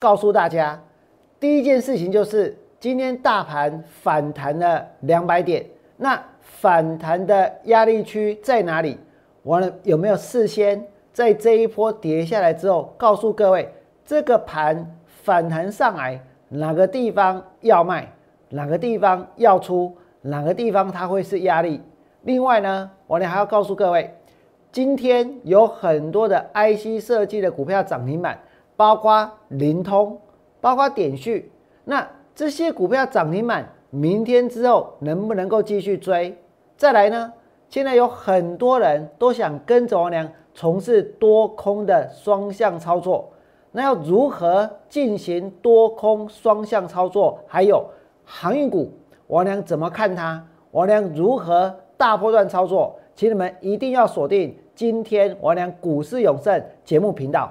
告诉大家，第一件事情就是今天大盘反弹了两百点，那反弹的压力区在哪里？完了有没有事先在这一波跌下来之后，告诉各位这个盘反弹上来哪个地方要卖，哪个地方要出，哪个地方它会是压力？另外呢，我呢还要告诉各位，今天有很多的 IC 设计的股票涨停板。包括灵通，包括点序，那这些股票涨停板，明天之后能不能够继续追？再来呢？现在有很多人都想跟着王良从事多空的双向操作，那要如何进行多空双向操作？还有航运股，王良怎么看它？王良如何大波段操作？请你们一定要锁定今天王良股市永胜节目频道。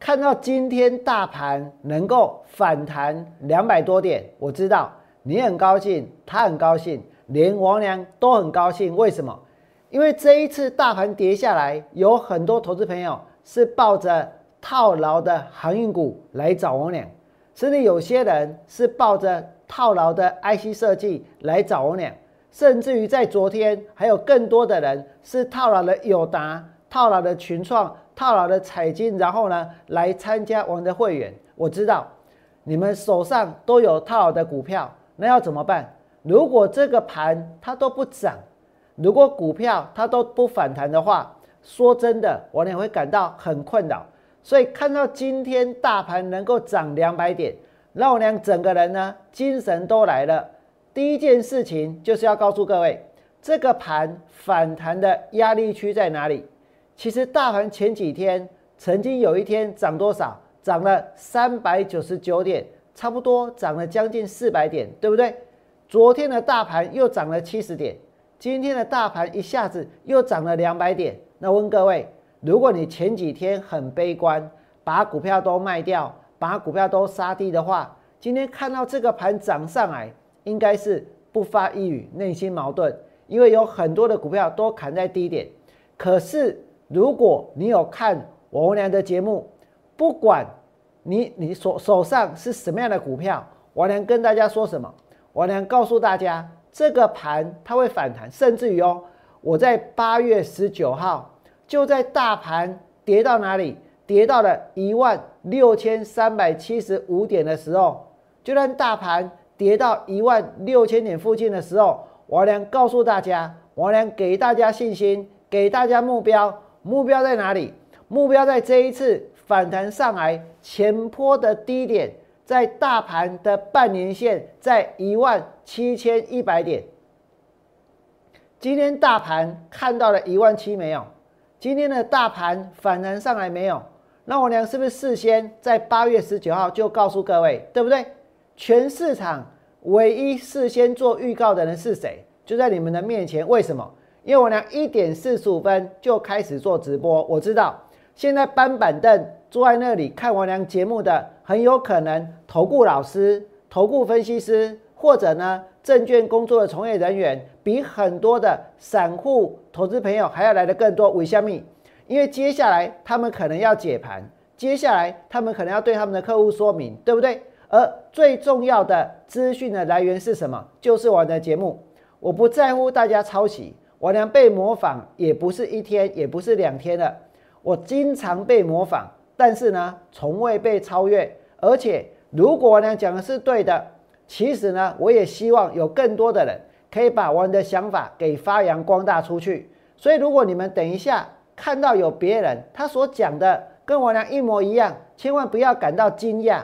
看到今天大盘能够反弹两百多点，我知道你很高兴，他很高兴，连王良都很高兴。为什么？因为这一次大盘跌下来，有很多投资朋友是抱着套牢的航运股来找王良，甚至有些人是抱着套牢的 IC 设计来找王良，甚至于在昨天还有更多的人是套牢的友达、套牢的群创。套牢的彩金，然后呢来参加我们的会员。我知道你们手上都有套牢的股票，那要怎么办？如果这个盘它都不涨，如果股票它都不反弹的话，说真的，我也会感到很困扰。所以看到今天大盘能够涨两百点，让我娘整个人呢精神都来了。第一件事情就是要告诉各位，这个盘反弹的压力区在哪里？其实大盘前几天曾经有一天涨多少？涨了三百九十九点，差不多涨了将近四百点，对不对？昨天的大盘又涨了七十点，今天的大盘一下子又涨了两百点。那问各位，如果你前几天很悲观，把股票都卖掉，把股票都杀低的话，今天看到这个盘涨上来，应该是不发一语，内心矛盾，因为有很多的股票都砍在低点，可是。如果你有看王良的节目，不管你你手手上是什么样的股票，王良跟大家说什么？王良告诉大家，这个盘它会反弹，甚至于哦，我在八月十九号就在大盘跌到哪里，跌到了一万六千三百七十五点的时候，就让大盘跌到一万六千点附近的时候，王良告诉大家，王良给大家信心，给大家目标。目标在哪里？目标在这一次反弹上来前坡的低点，在大盘的半年线在一万七千一百点。今天大盘看到了一万七没有？今天的大盘反弹上来没有？那我娘是不是事先在八月十九号就告诉各位，对不对？全市场唯一事先做预告的人是谁？就在你们的面前。为什么？因为我俩一点四十五分就开始做直播，我知道现在搬板凳坐在那里看我俩节目的，很有可能投顾老师、投顾分析师，或者呢证券工作的从业人员，比很多的散户投资朋友还要来的更多。为什么？因为接下来他们可能要解盘，接下来他们可能要对他们的客户说明，对不对？而最重要的资讯的来源是什么？就是我的节目。我不在乎大家抄袭。我娘被模仿也不是一天，也不是两天了。我经常被模仿，但是呢，从未被超越。而且，如果我娘讲的是对的，其实呢，我也希望有更多的人可以把我的想法给发扬光大出去。所以，如果你们等一下看到有别人他所讲的跟我娘一模一样，千万不要感到惊讶。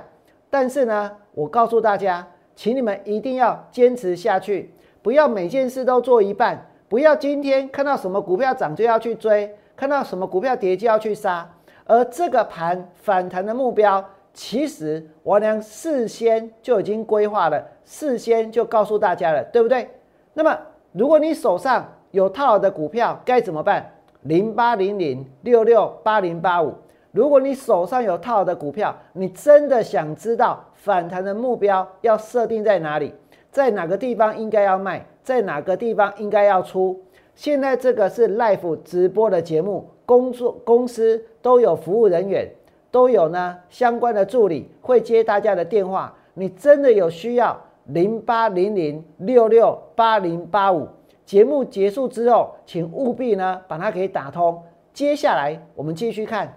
但是呢，我告诉大家，请你们一定要坚持下去，不要每件事都做一半。不要今天看到什么股票涨就要去追，看到什么股票跌就要去杀。而这个盘反弹的目标，其实王良事先就已经规划了，事先就告诉大家了，对不对？那么如果你手上有套的股票，该怎么办？零八零零六六八零八五。如果你手上有套的股票，你真的想知道反弹的目标要设定在哪里，在哪个地方应该要卖，在哪个地方应该要出？现在这个是 Life 直播的节目，工作公司都有服务人员，都有呢相关的助理会接大家的电话。你真的有需要零八零零六六八零八五？节目结束之后，请务必呢把它给打通。接下来我们继续看。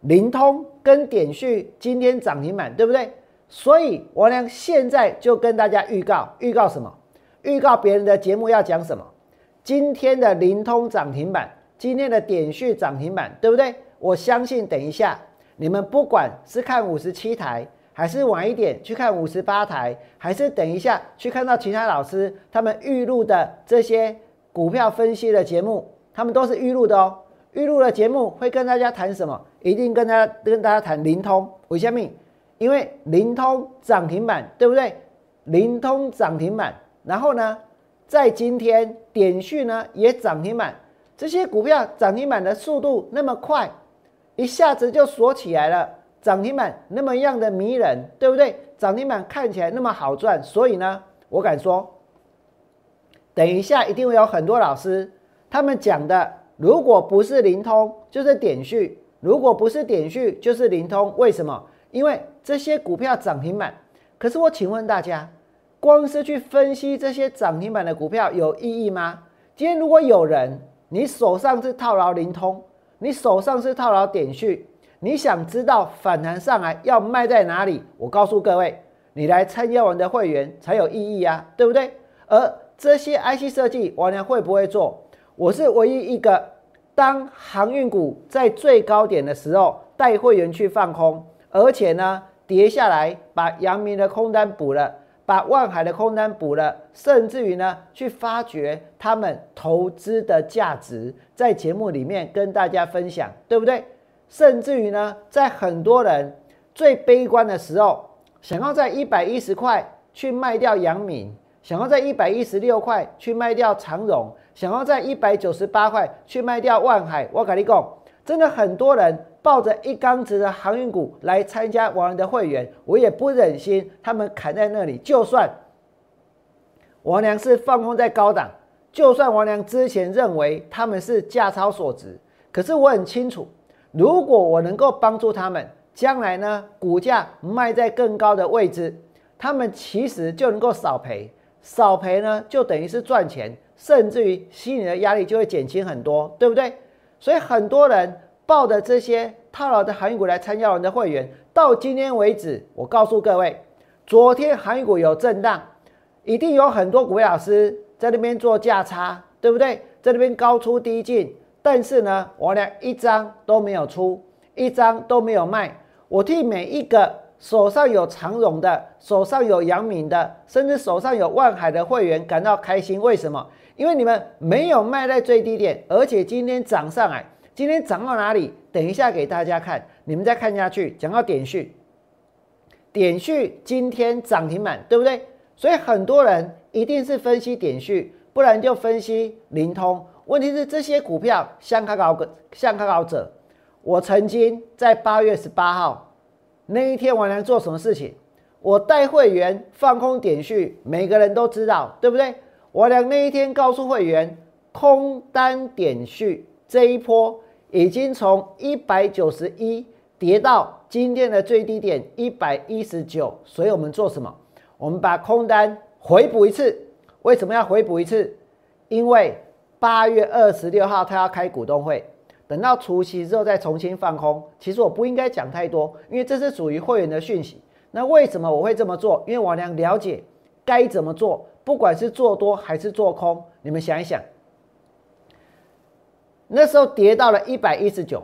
灵通跟点序今天涨停板，对不对？所以我呢现在就跟大家预告，预告什么？预告别人的节目要讲什么？今天的灵通涨停板，今天的点序涨停板，对不对？我相信等一下你们不管是看五十七台，还是晚一点去看五十八台，还是等一下去看到其他老师他们预录的这些股票分析的节目，他们都是预录的哦。预录的节目会跟大家谈什么？一定跟大家跟大家谈灵通，为什么？因为灵通涨停板，对不对？灵通涨停板，然后呢，在今天点讯呢也涨停板，这些股票涨停板的速度那么快，一下子就锁起来了，涨停板那么样的迷人，对不对？涨停板看起来那么好赚，所以呢，我敢说，等一下一定会有很多老师他们讲的。如果不是灵通，就是点序；如果不是点序，就是灵通。为什么？因为这些股票涨停板。可是我请问大家，光是去分析这些涨停板的股票有意义吗？今天如果有人，你手上是套牢灵通，你手上是套牢点序，你想知道反弹上来要卖在哪里？我告诉各位，你来参加我的会员才有意义啊，对不对？而这些 IC 设计，我娘会不会做？我是唯一一个，当航运股在最高点的时候，带会员去放空，而且呢跌下来，把阳明的空单补了，把万海的空单补了，甚至于呢去发掘他们投资的价值，在节目里面跟大家分享，对不对？甚至于呢，在很多人最悲观的时候，想要在一百一十块去卖掉杨敏，想要在一百一十六块去卖掉长荣。想要在一百九十八块去卖掉万海，我跟你讲，真的很多人抱着一缸子的航运股来参加王良的会员，我也不忍心他们砍在那里。就算王良是放空在高档，就算王良之前认为他们是价超所值，可是我很清楚，如果我能够帮助他们，将来呢股价卖在更高的位置，他们其实就能够少赔，少赔呢就等于是赚钱。甚至于心理的压力就会减轻很多，对不对？所以很多人抱着这些套牢的航运股来参加我们的会员，到今天为止，我告诉各位，昨天航运股有震荡，一定有很多股票老师在那边做价差，对不对？在那边高出低进，但是呢，我俩一张都没有出，一张都没有卖，我替每一个。手上有长荣的，手上有阳明的，甚至手上有万海的会员感到开心。为什么？因为你们没有卖在最低点，而且今天涨上来，今天涨到哪里？等一下给大家看。你们再看下去，讲到点序，点序今天涨停板，对不对？所以很多人一定是分析点序，不然就分析灵通。问题是这些股票像卡高个像卡高者，我曾经在八月十八号。那一天我能做什么事情？我带会员放空点序，每个人都知道，对不对？我俩那一天告诉会员，空单点序这一波已经从一百九十一跌到今天的最低点一百一十九，所以我们做什么？我们把空单回补一次。为什么要回补一次？因为八月二十六号他要开股东会。等到除夕之后再重新放空，其实我不应该讲太多，因为这是属于会员的讯息。那为什么我会这么做？因为我俩了解该怎么做，不管是做多还是做空。你们想一想，那时候跌到了一百一十九，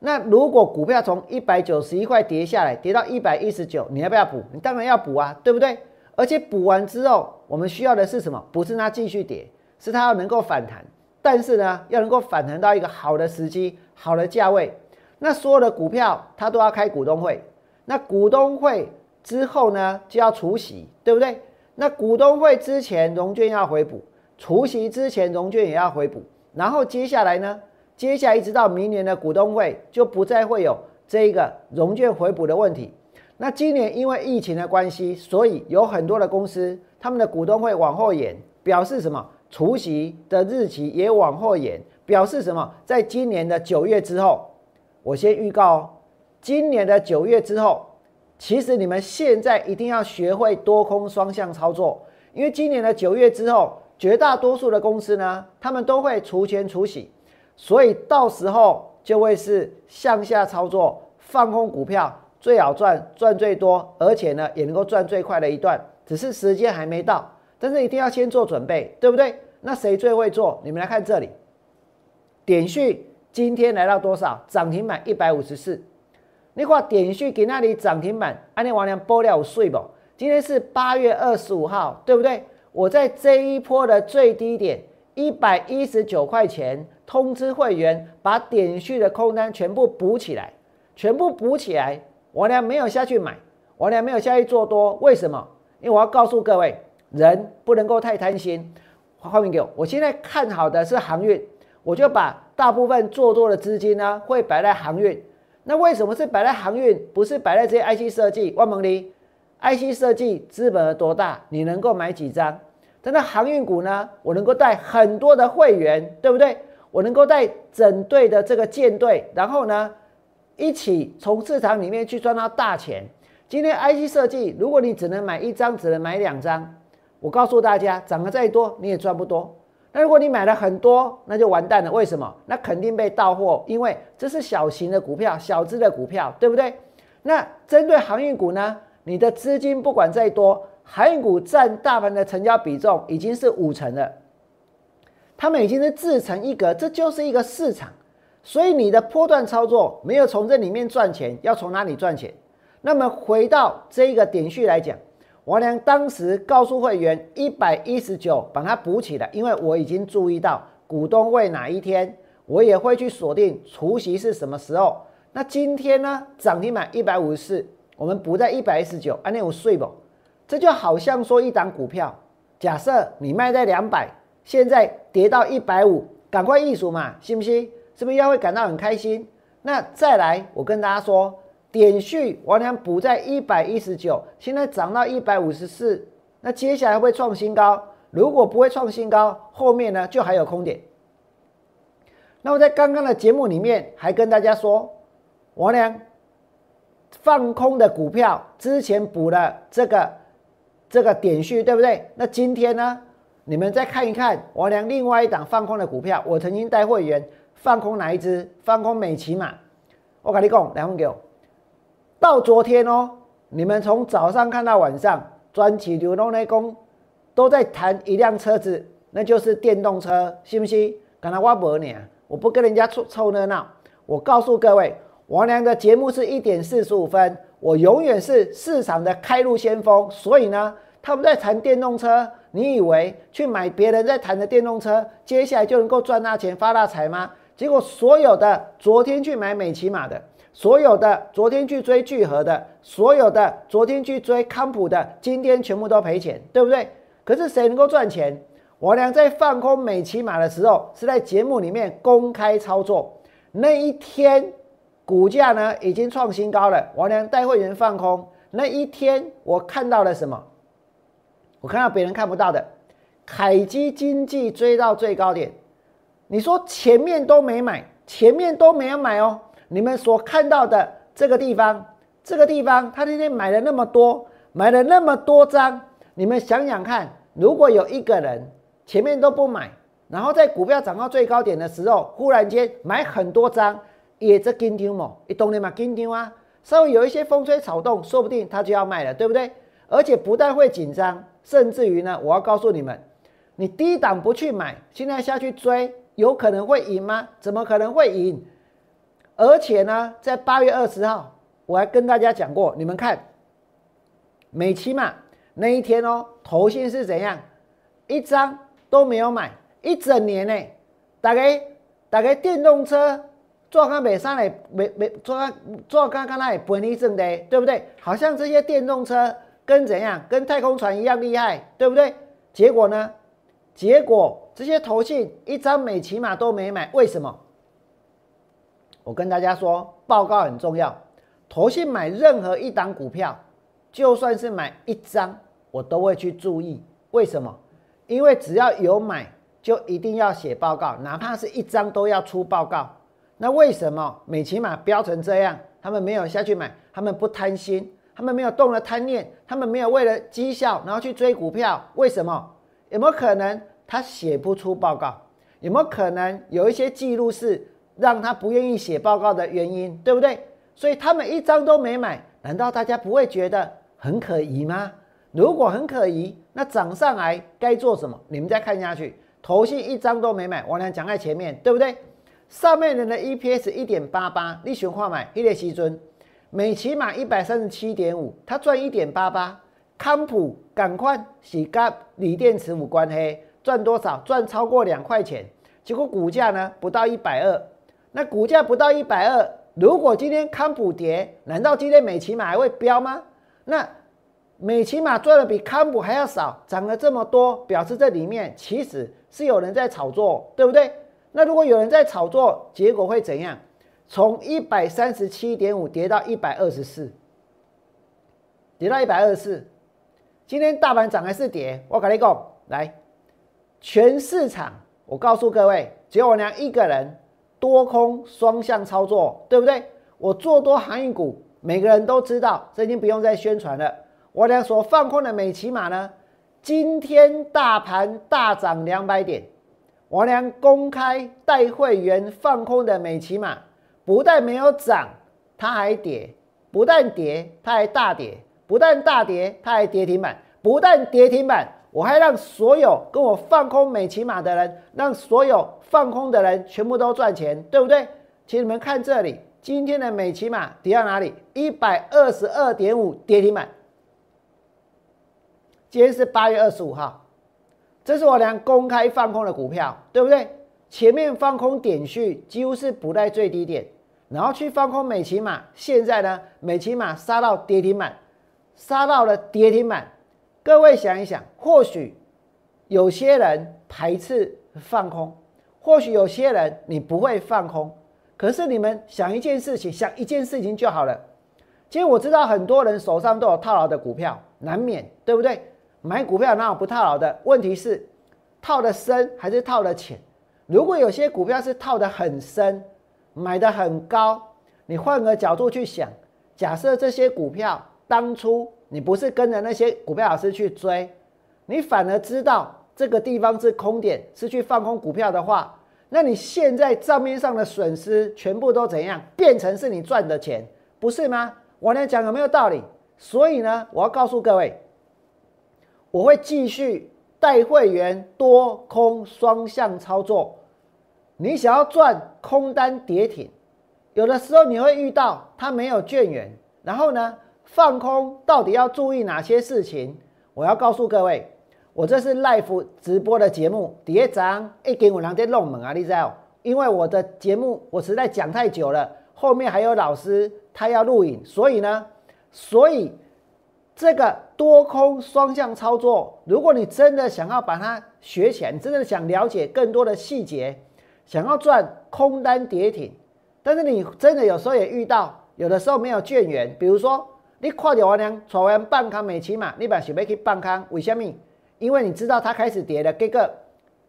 那如果股票从一百九十一块跌下来，跌到一百一十九，你要不要补？你当然要补啊，对不对？而且补完之后，我们需要的是什么？不是它继续跌，是它要能够反弹。但是呢，要能够反弹到一个好的时机、好的价位，那所有的股票它都要开股东会，那股东会之后呢就要除息，对不对？那股东会之前融券要回补，除息之前融券也要回补，然后接下来呢，接下来一直到明年的股东会就不再会有这一个融券回补的问题。那今年因为疫情的关系，所以有很多的公司他们的股东会往后延，表示什么？除息的日期也往后延，表示什么？在今年的九月之后，我先预告哦，今年的九月之后。其实你们现在一定要学会多空双向操作，因为今年的九月之后，绝大多数的公司呢，他们都会除权除息，所以到时候就会是向下操作，放空股票最好赚，赚最多，而且呢也能够赚最快的一段。只是时间还没到，但是一定要先做准备，对不对？那谁最会做？你们来看这里，点讯今天来到多少？涨停板一百五十四。你看点讯给那里涨停板，安尼王良波了税不？今天是八月二十五号，对不对？我在这一波的最低点一百一十九块钱，通知会员把点讯的空单全部补起来，全部补起来。王良没有下去买，王良没有下去做多，为什么？因为我要告诉各位，人不能够太贪心。画面给我，我现在看好的是航运，我就把大部分做多的资金呢，会摆在航运。那为什么是摆在航运，不是摆在这些 IC 设计？万蒙离，IC 设计资本额多大？你能够买几张？但那航运股呢？我能够带很多的会员，对不对？我能够带整队的这个舰队，然后呢，一起从市场里面去赚到大钱。今天 IC 设计，如果你只能买一张，只能买两张，我告诉大家，涨得再多你也赚不多。那如果你买了很多，那就完蛋了。为什么？那肯定被到货，因为这是小型的股票、小资的股票，对不对？那针对航运股呢？你的资金不管再多，航运股占大盘的成交比重已经是五成了，他们已经是自成一格，这就是一个市场。所以你的波段操作没有从这里面赚钱，要从哪里赚钱？那么回到这一个点序来讲。王良当时告诉会员一百一十九，把它补起来，因为我已经注意到股东会哪一天，我也会去锁定除夕是什么时候。那今天呢，涨停板一百五十四，我们补在一百一十九，安那有税不？这就好像说一档股票，假设你卖在两百，现在跌到一百五，赶快易数嘛，信不信？是不是要会感到很开心？那再来，我跟大家说。点序王良补在一百一十九，现在涨到一百五十四，那接下来会创新高。如果不会创新高，后面呢就还有空点。那我在刚刚的节目里面还跟大家说，王良放空的股票之前补了这个这个点序，对不对？那今天呢，你们再看一看王良另外一档放空的股票，我曾经带会员放空哪一只？放空美骑嘛。我跟你讲，两分给我。到昨天哦，你们从早上看到晚上，专起流动内功都在谈一辆车子，那就是电动车，信不信？刚才我不你啊，我不跟人家凑凑热闹。我告诉各位，王良的节目是一点四十五分，我永远是市场的开路先锋。所以呢，他们在谈电动车，你以为去买别人在谈的电动车，接下来就能够赚大钱发大财吗？结果所有的昨天去买美骑马的。所有的昨天去追聚合的，所有的昨天去追康普的，今天全部都赔钱，对不对？可是谁能够赚钱？我俩在放空美骑马的时候，是在节目里面公开操作。那一天股价呢已经创新高了，我连带会员放空。那一天我看到了什么？我看到别人看不到的，凯基经济追到最高点。你说前面都没买，前面都没有买哦。你们所看到的这个地方，这个地方，他那天买了那么多，买了那么多张，你们想想看，如果有一个人前面都不买，然后在股票涨到最高点的时候，忽然间买很多张，也这紧张嘛，你懂的嘛？紧张啊，稍微有一些风吹草动，说不定他就要卖了，对不对？而且不但会紧张，甚至于呢，我要告诉你们，你低档不去买，现在下去追，有可能会赢吗？怎么可能会赢？而且呢，在八月二十号，我还跟大家讲过，你们看，美期嘛那一天哦，头信是怎样，一张都没有买，一整年呢，大概大概电动车做刚北上来没没做刚做刚刚那也不利正的，对不对？好像这些电动车跟怎样跟太空船一样厉害，对不对？结果呢？结果这些投信一张美骑马都没买，为什么？我跟大家说，报告很重要。投信买任何一档股票，就算是买一张，我都会去注意。为什么？因为只要有买，就一定要写报告，哪怕是一张都要出报告。那为什么美骑马飙成这样，他们没有下去买？他们不贪心，他们没有动了贪念，他们没有为了绩效然后去追股票？为什么？有没有可能他写不出报告？有没有可能有一些记录是让他不愿意写报告的原因？对不对？所以他们一张都没买，难道大家不会觉得很可疑吗？如果很可疑，那涨上来该做什么？你们再看下去，头信一张都没买，我俩讲在前面，对不对？上面人的 EPS 一点八八，你选话买一列西尊，美骑马一百三十七点五，它赚一点八八。康普赶快洗干锂电池五关黑，赚多少？赚超过两块钱。结果股价呢不到一百二。那股价不到一百二，如果今天康普跌，难道今天美骑马还会飙吗？那美骑马赚的比康普还要少，涨了这么多，表示这里面其实是有人在炒作，对不对？那如果有人在炒作，结果会怎样？从一百三十七点五跌到一百二十四，跌到一百二十四。今天大盘涨还是跌？我跟你讲，来，全市场，我告诉各位，只有我娘一个人多空双向操作，对不对？我做多航运股，每个人都知道，这已经不用再宣传了。我俩所放空的美骑马呢，今天大盘大涨两百点，我俩公开带会员放空的美骑马，不但没有涨，它还跌；不但跌，它还大跌。不但大跌，它还跌停板；不但跌停板，我还让所有跟我放空美骑马的人，让所有放空的人全部都赚钱，对不对？请你们看这里，今天的美骑马跌到哪里？一百二十二点五，跌停板。今天是八月二十五号，这是我俩公开放空的股票，对不对？前面放空点序几乎是不在最低点，然后去放空美骑马，现在呢，美骑马杀到跌停板。杀到了跌停板，各位想一想，或许有些人排斥放空，或许有些人你不会放空，可是你们想一件事情，想一件事情就好了。其实我知道很多人手上都有套牢的股票，难免对不对？买股票哪有不套牢的？问题是套的深还是套的浅？如果有些股票是套的很深，买的很高，你换个角度去想，假设这些股票。当初你不是跟着那些股票老师去追，你反而知道这个地方是空点，是去放空股票的话，那你现在账面上的损失全部都怎样变成是你赚的钱，不是吗？我来讲有没有道理？所以呢，我要告诉各位，我会继续带会员多空双向操作。你想要赚空单跌停，有的时候你会遇到它没有券源，然后呢？放空到底要注意哪些事情？我要告诉各位，我这是 live 直播的节目，第一章一点五两在弄猛啊，你知道？因为我的节目我实在讲太久了，后面还有老师他要录影，所以呢，所以这个多空双向操作，如果你真的想要把它学起来，你真的想了解更多的细节，想要赚空单跌停，但是你真的有时候也遇到，有的时候没有券源，比如说。你看到我娘炒完半康美骑马，你把想要去半康，为什么？因为你知道它开始跌了，结果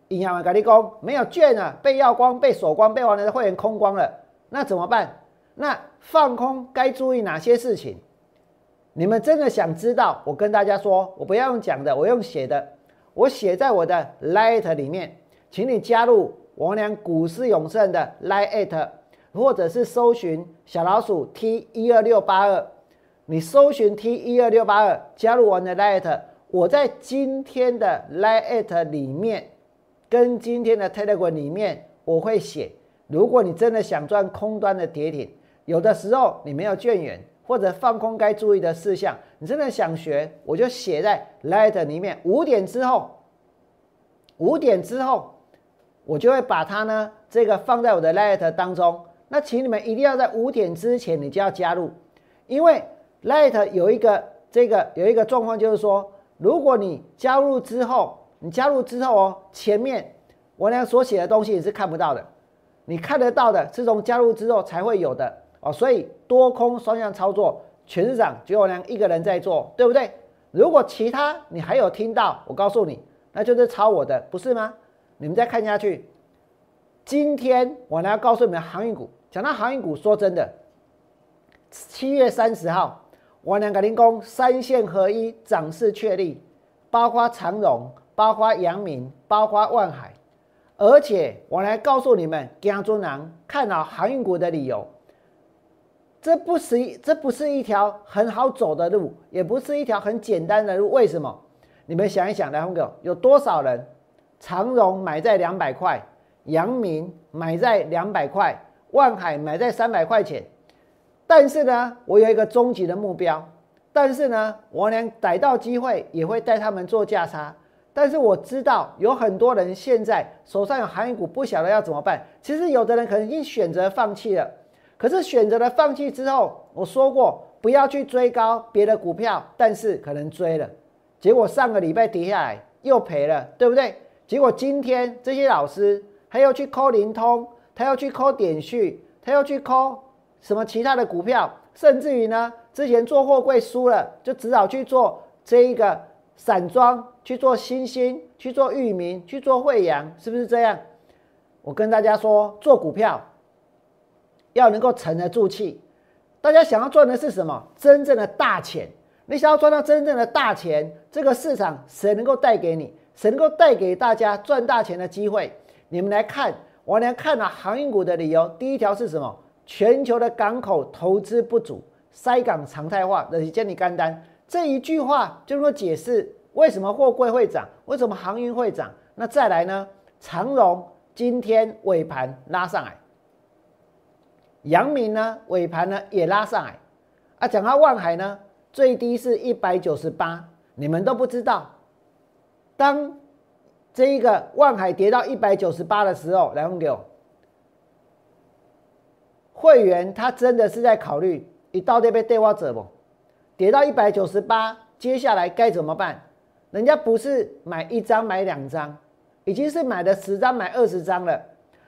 银行跟你讲没有券了，被要光、被锁光、被完了的会员空光了，那怎么办？那放空该注意哪些事情？你们真的想知道？我跟大家说，我不要用讲的，我用写的，我写在我的 Light 里面，请你加入我娘股市永胜的 Light，或者是搜寻小老鼠 T 一二六八二。你搜寻 T 一二六八二，加入我的 Light，我在今天的 Light 里面，跟今天的 Telegram 里面，我会写。如果你真的想赚空端的跌停，有的时候你没有券源或者放空该注意的事项，你真的想学，我就写在 Light 里面。五点之后，五点之后，我就会把它呢这个放在我的 Light 当中。那请你们一定要在五点之前你就要加入，因为 Light 有一个这个有一个状况，就是说，如果你加入之后，你加入之后哦，前面我俩所写的东西你是看不到的，你看得到的是从加入之后才会有的哦，所以多空双向操作，全市场只有我娘一个人在做，对不对？如果其他你还有听到，我告诉你，那就是抄我的，不是吗？你们再看下去，今天我呢要告诉你们航运股。讲到航运股，说真的，七月三十号，我两个零工三线合一，涨势确立，包括长荣，包括阳明，包括万海，而且我来告诉你们，江中南看好航运股的理由，这不是这不是一条很好走的路，也不是一条很简单的路。为什么？你们想一想，来红哥，有多少人长荣买在两百块，阳明买在两百块？万海买在三百块钱，但是呢，我有一个终极的目标。但是呢，我连逮到机会也会带他们做价差。但是我知道有很多人现在手上有航运股，不晓得要怎么办。其实有的人可能已经选择放弃了。可是选择了放弃之后，我说过不要去追高别的股票，但是可能追了，结果上个礼拜跌下来又赔了，对不对？结果今天这些老师他要去扣灵通。他要去抠点序，他要去抠什么其他的股票，甚至于呢，之前做货柜输了，就只好去做这一个散装，去做新兴，去做域名，去做惠阳，是不是这样？我跟大家说，做股票要能够沉得住气。大家想要赚的是什么？真正的大钱。你想要赚到真正的大钱，这个市场谁能够带给你？谁能够带给大家赚大钱的机会？你们来看。我来看了航运股的理由，第一条是什么？全球的港口投资不足，塞港常态化，那是建立干单。这一句话就能够解释为什么货柜会涨，为什么航运会涨。那再来呢？长荣今天尾盘拉上来，阳明呢尾盘呢也拉上来。啊，讲到万海呢，最低是一百九十八，你们都不知道。当这一个万海跌到一百九十八的时候，来问给我会员，他真的是在考虑一到底被对我者不？跌到一百九十八，接下来该怎么办？人家不是买一张买两张，已经是买了十张买二十张了。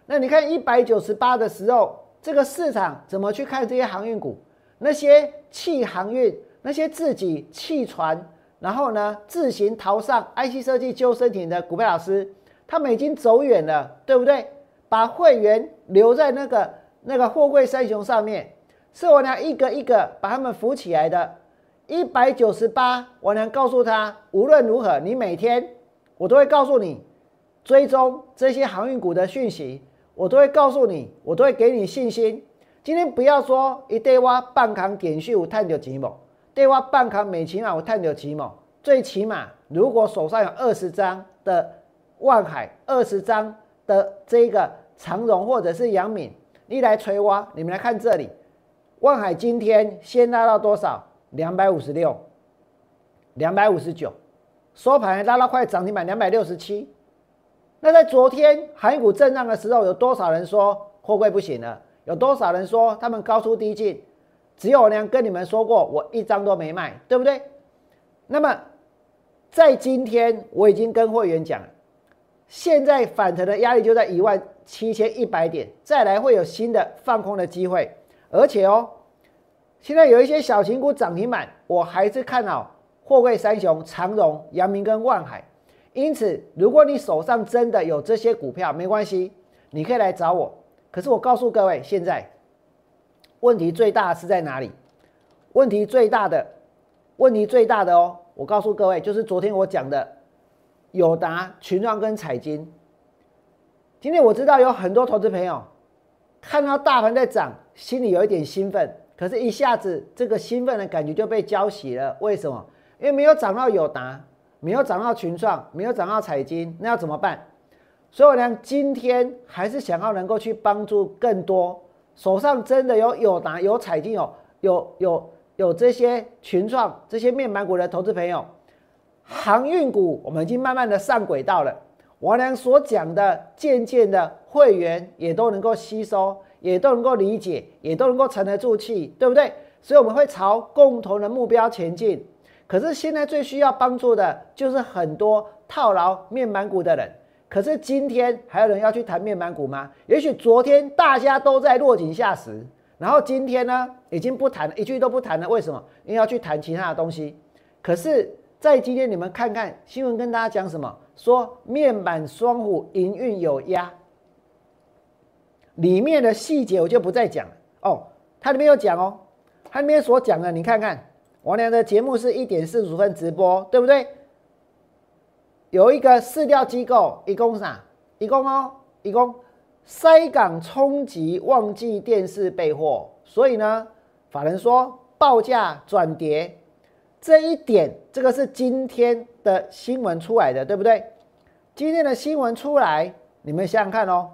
那你看一百九十八的时候，这个市场怎么去看这些航运股？那些弃航运，那些自己弃船。然后呢，自行逃上 IC 设计救生艇的股票老师，他们已经走远了，对不对？把会员留在那个那个货柜三雄上面，是我娘一个一个把他们扶起来的。一百九十八，我娘告诉他，无论如何，你每天我都会告诉你追踪这些航运股的讯息，我都会告诉你，我都会给你信心。今天不要说一对挖半扛点序五探九几毛。对挖半卡每起码我探六期嘛，最起码如果手上有二十张的万海，二十张的这个长荣或者是阳敏，你来催挖，你们来看这里，万海今天先拉到多少？两百五十六，两百五十九，收盘拉到快涨停板两百六十七。那在昨天海股震荡的时候，有多少人说货柜不行了？有多少人说他们高出低进？只有呢跟你们说过，我一张都没卖，对不对？那么在今天，我已经跟会员讲了，现在反弹的压力就在一万七千一百点，再来会有新的放空的机会。而且哦，现在有一些小型股涨停板，我还是看好货柜三雄长荣、阳明跟万海。因此，如果你手上真的有这些股票，没关系，你可以来找我。可是我告诉各位，现在。问题最大是在哪里？问题最大的，问题最大的哦！我告诉各位，就是昨天我讲的友达、群创跟彩金。今天我知道有很多投资朋友看到大盘在涨，心里有一点兴奋，可是一下子这个兴奋的感觉就被浇熄了。为什么？因为没有涨到友达，没有涨到群创，没有涨到彩金，那要怎么办？所以我呢，今天还是想要能够去帮助更多。手上真的有有拿有彩金有有有有这些群创这些面板股的投资朋友，航运股我们已经慢慢的上轨道了。王良所讲的渐渐的会员也都能够吸收，也都能够理解，也都能够沉得住气，对不对？所以我们会朝共同的目标前进。可是现在最需要帮助的就是很多套牢面板股的人。可是今天还有人要去谈面板股吗？也许昨天大家都在落井下石，然后今天呢已经不谈了，一句都不谈了。为什么？因为要去谈其他的东西。可是，在今天你们看看新闻，跟大家讲什么？说面板双虎营运有压，里面的细节我就不再讲了哦。它里面有讲哦，它里面所讲的，你看看。王良的节目是一点四十分直播，对不对？有一个市调机构，一共啥？一共哦，一共塞港冲击旺季电视备货，所以呢，法人说报价转跌，这一点，这个是今天的新闻出来的，对不对？今天的新闻出来，你们想想看哦，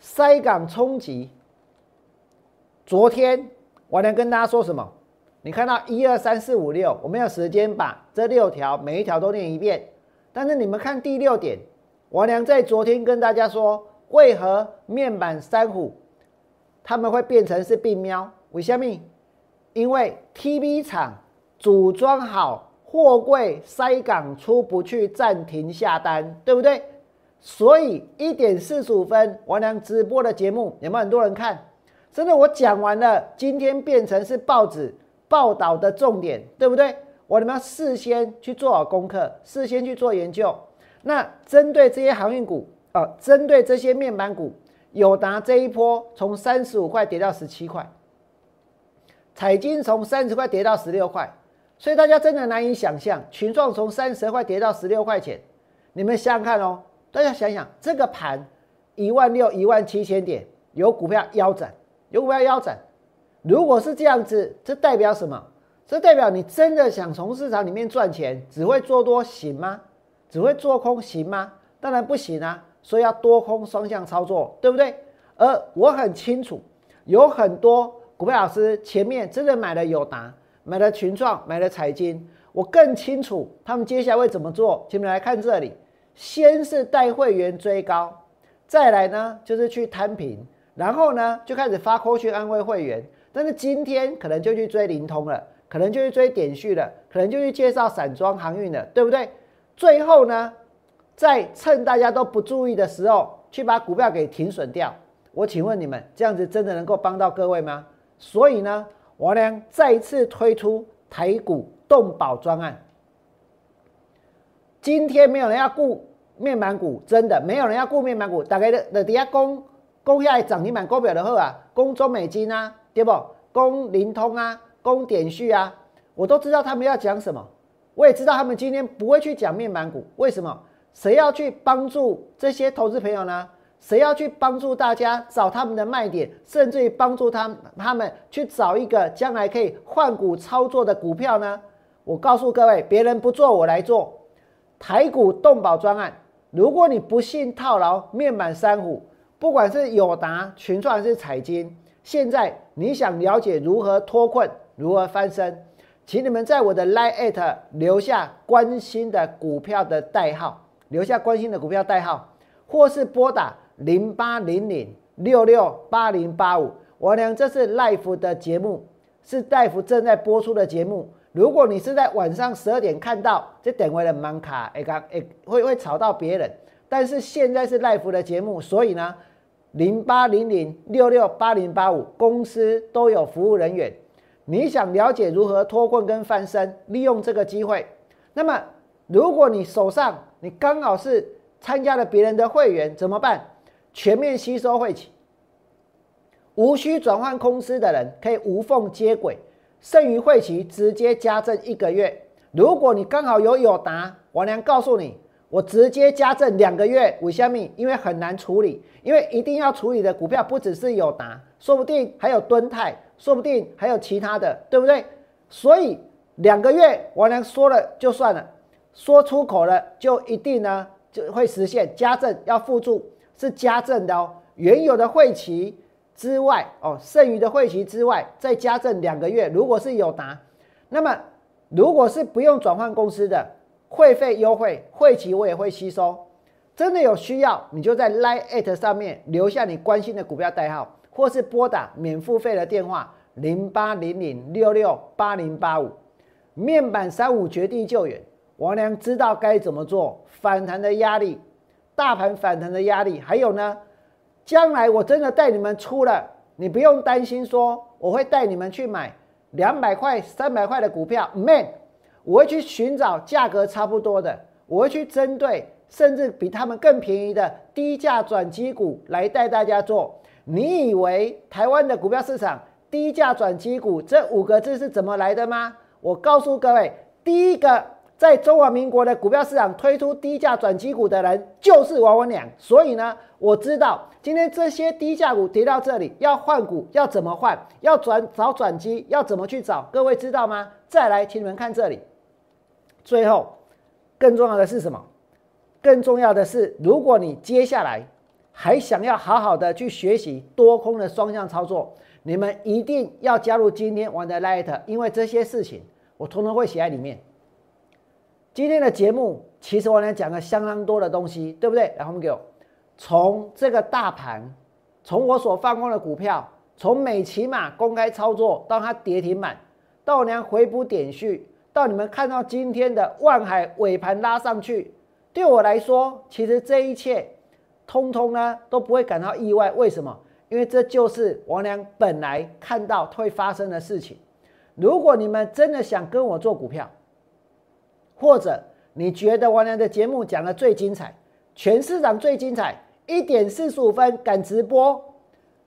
塞港冲击，昨天王良跟大家说什么？你看到一二三四五六，我没有时间把这六条每一条都念一遍。但是你们看第六点，王良在昨天跟大家说，为何面板三虎他们会变成是病喵？为什么？因为 TV 厂组装好货柜塞港出不去，暂停下单，对不对？所以一点四十五分，王良直播的节目有没有很多人看？真的，我讲完了，今天变成是报纸。报道的重点对不对？我们要事先去做好功课，事先去做研究。那针对这些航运股啊，针对这些面板股，友达这一波从三十五块跌到十七块，彩金从三十块跌到十六块，所以大家真的难以想象，群创从三十块跌到十六块钱。你们想想看哦，大家想想这个盘一万六、一万七千点，有股票腰斩，有股票腰斩。如果是这样子，这代表什么？这代表你真的想从市场里面赚钱，只会做多行吗？只会做空行吗？当然不行啊！所以要多空双向操作，对不对？而我很清楚，有很多股票老师前面真的买了友达，买了群创，买了财经，我更清楚他们接下来会怎么做。请你们来看这里，先是带会员追高，再来呢就是去摊平，然后呢就开始发扣去安慰会员。但是今天可能就去追灵通了，可能就去追点序了，可能就去介绍散装航运了，对不对？最后呢，在趁大家都不注意的时候，去把股票给停损掉。我请问你们，这样子真的能够帮到各位吗？所以呢，我呢再一次推出台股动保专案。今天没有人要顾面板股，真的没有人要顾面板股。大概的的底下攻攻下来涨停板股表的后啊，攻中美金啊。对不？攻灵通啊，攻点序啊，我都知道他们要讲什么。我也知道他们今天不会去讲面板股，为什么？谁要去帮助这些投资朋友呢？谁要去帮助大家找他们的卖点，甚至于帮助他他们去找一个将来可以换股操作的股票呢？我告诉各位，别人不做，我来做。台股动保专案，如果你不信套牢面板三虎，不管是友达、群创还是彩金。现在你想了解如何脱困、如何翻身，请你们在我的 Line 留下关心的股票的代号，留下关心的股票代号，或是拨打零八零零六六八零八五。我娘，这是 Life 的节目，是大夫正在播出的节目。如果你是在晚上十二点看到，这等会的门卡会刚会会会吵到别人。但是现在是 Life 的节目，所以呢。零八零零六六八零八五，公司都有服务人员。你想了解如何脱困跟翻身，利用这个机会。那么，如果你手上你刚好是参加了别人的会员，怎么办？全面吸收会期，无需转换公司的人可以无缝接轨，剩余会期直接加赠一个月。如果你刚好有友达，我娘告诉你。我直接加赠两个月五虾米，因为很难处理，因为一定要处理的股票不只是友达，说不定还有敦泰，说不定还有其他的，对不对？所以两个月我能说了就算了，说出口了就一定呢就会实现加赠，要付注是加赠的哦。原有的会期之外哦，剩余的会期之外再加赠两个月。如果是友达，那么如果是不用转换公司的。会费优惠，会期我也会吸收。真的有需要，你就在 Line at 上面留下你关心的股票代号，或是拨打免付费的电话零八零零六六八零八五。面板三五绝地救援，王良知道该怎么做。反弹的压力，大盘反弹的压力，还有呢，将来我真的带你们出了，你不用担心说我会带你们去买两百块、三百块的股票，man，我会去寻找价格差不多的，我会去针对甚至比他们更便宜的低价转机股来带大家做。你以为台湾的股票市场低价转机股这五个字是怎么来的吗？我告诉各位，第一个在中华民国的股票市场推出低价转机股的人就是王文良。所以呢，我知道今天这些低价股跌到这里，要换股要怎么换？要转找转机要怎么去找？各位知道吗？再来，请你们看这里。最后，更重要的是什么？更重要的是，如果你接下来还想要好好的去学习多空的双向操作。你们一定要加入今天玩的 Light，因为这些事情我通通会写在里面。今天的节目其实我来讲了相当多的东西，对不对？然后我们给我从这个大盘，从我所放空的股票，从美骑马公开操作到它跌停板，到我娘回补点序，到你们看到今天的万海尾盘拉上去，对我来说，其实这一切通通呢都不会感到意外。为什么？因为这就是王良本来看到会发生的事情。如果你们真的想跟我做股票，或者你觉得王良的节目讲的最精彩，全市场最精彩，一点四十五分赶直播，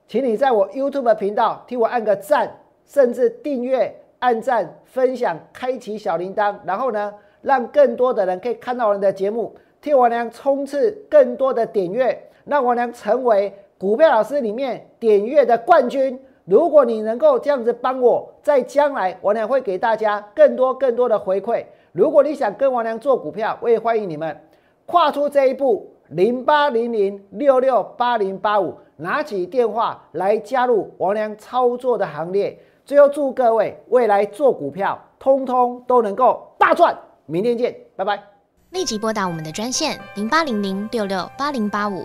请你在我 YouTube 频道替我按个赞，甚至订阅、按赞、分享、开启小铃铛，然后呢，让更多的人可以看到我的节目，替王良冲刺更多的点阅，让王良成为。股票老师里面点阅的冠军，如果你能够这样子帮我，在将来王良会给大家更多更多的回馈。如果你想跟王良做股票，我也欢迎你们跨出这一步，零八零零六六八零八五，拿起电话来加入王良操作的行列。最后祝各位未来做股票，通通都能够大赚。明天见，拜拜。立即拨打我们的专线零八零零六六八零八五。